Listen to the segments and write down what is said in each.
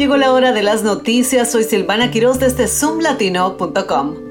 Llegó la hora de las noticias. Soy Silvana Quiroz desde zoomlatino.com.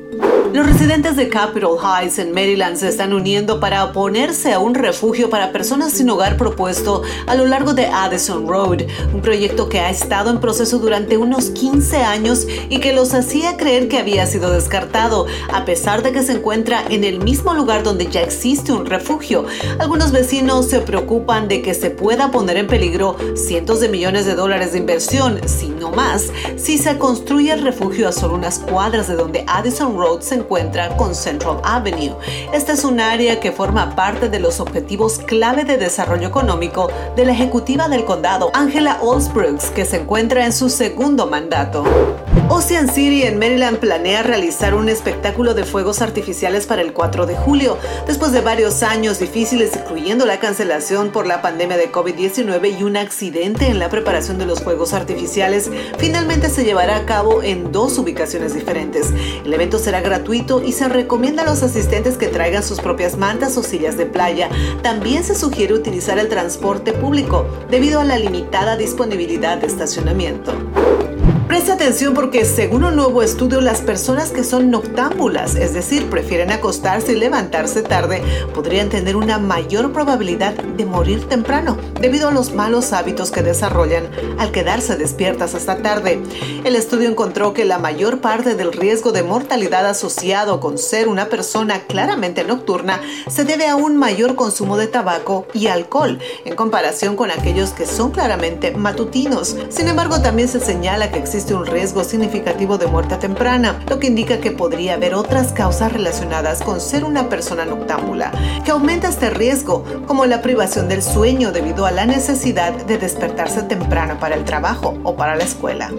Los residentes de Capitol Heights en Maryland se están uniendo para oponerse a un refugio para personas sin hogar propuesto a lo largo de Addison Road, un proyecto que ha estado en proceso durante unos 15 años y que los hacía creer que había sido descartado, a pesar de que se encuentra en el mismo lugar donde ya existe un refugio. Algunos vecinos se preocupan de que se pueda poner en peligro cientos de millones de dólares de inversión, si no más, si se construye el refugio a solo unas cuadras de donde Addison Road se encuentra con Central Avenue. Esta es un área que forma parte de los objetivos clave de desarrollo económico de la ejecutiva del condado, Angela Olsbrooks, que se encuentra en su segundo mandato. Ocean City en Maryland planea realizar un espectáculo de fuegos artificiales para el 4 de julio, después de varios años difíciles, incluyendo la cancelación por la pandemia de COVID-19 y un accidente en la preparación de los fuegos artificiales. Finalmente se llevará a cabo en dos ubicaciones diferentes. El evento será gratuito y se recomienda a los asistentes que traigan sus propias mantas o sillas de playa. También se sugiere utilizar el transporte público debido a la limitada disponibilidad de estacionamiento. Presta atención porque según un nuevo estudio las personas que son noctámbulas, es decir, prefieren acostarse y levantarse tarde, podrían tener una mayor probabilidad de morir temprano debido a los malos hábitos que desarrollan al quedarse despiertas hasta tarde. El estudio encontró que la mayor parte del riesgo de mortalidad asociado con ser una persona claramente nocturna se debe a un mayor consumo de tabaco y alcohol en comparación con aquellos que son claramente matutinos. Sin embargo, también se señala que existe existe un riesgo significativo de muerte temprana, lo que indica que podría haber otras causas relacionadas con ser una persona noctámbula, que aumenta este riesgo, como la privación del sueño debido a la necesidad de despertarse temprano para el trabajo o para la escuela.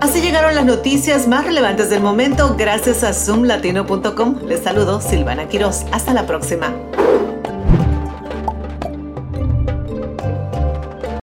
Así llegaron las noticias más relevantes del momento gracias a zoomlatino.com. Les saludo Silvana Quiroz. Hasta la próxima.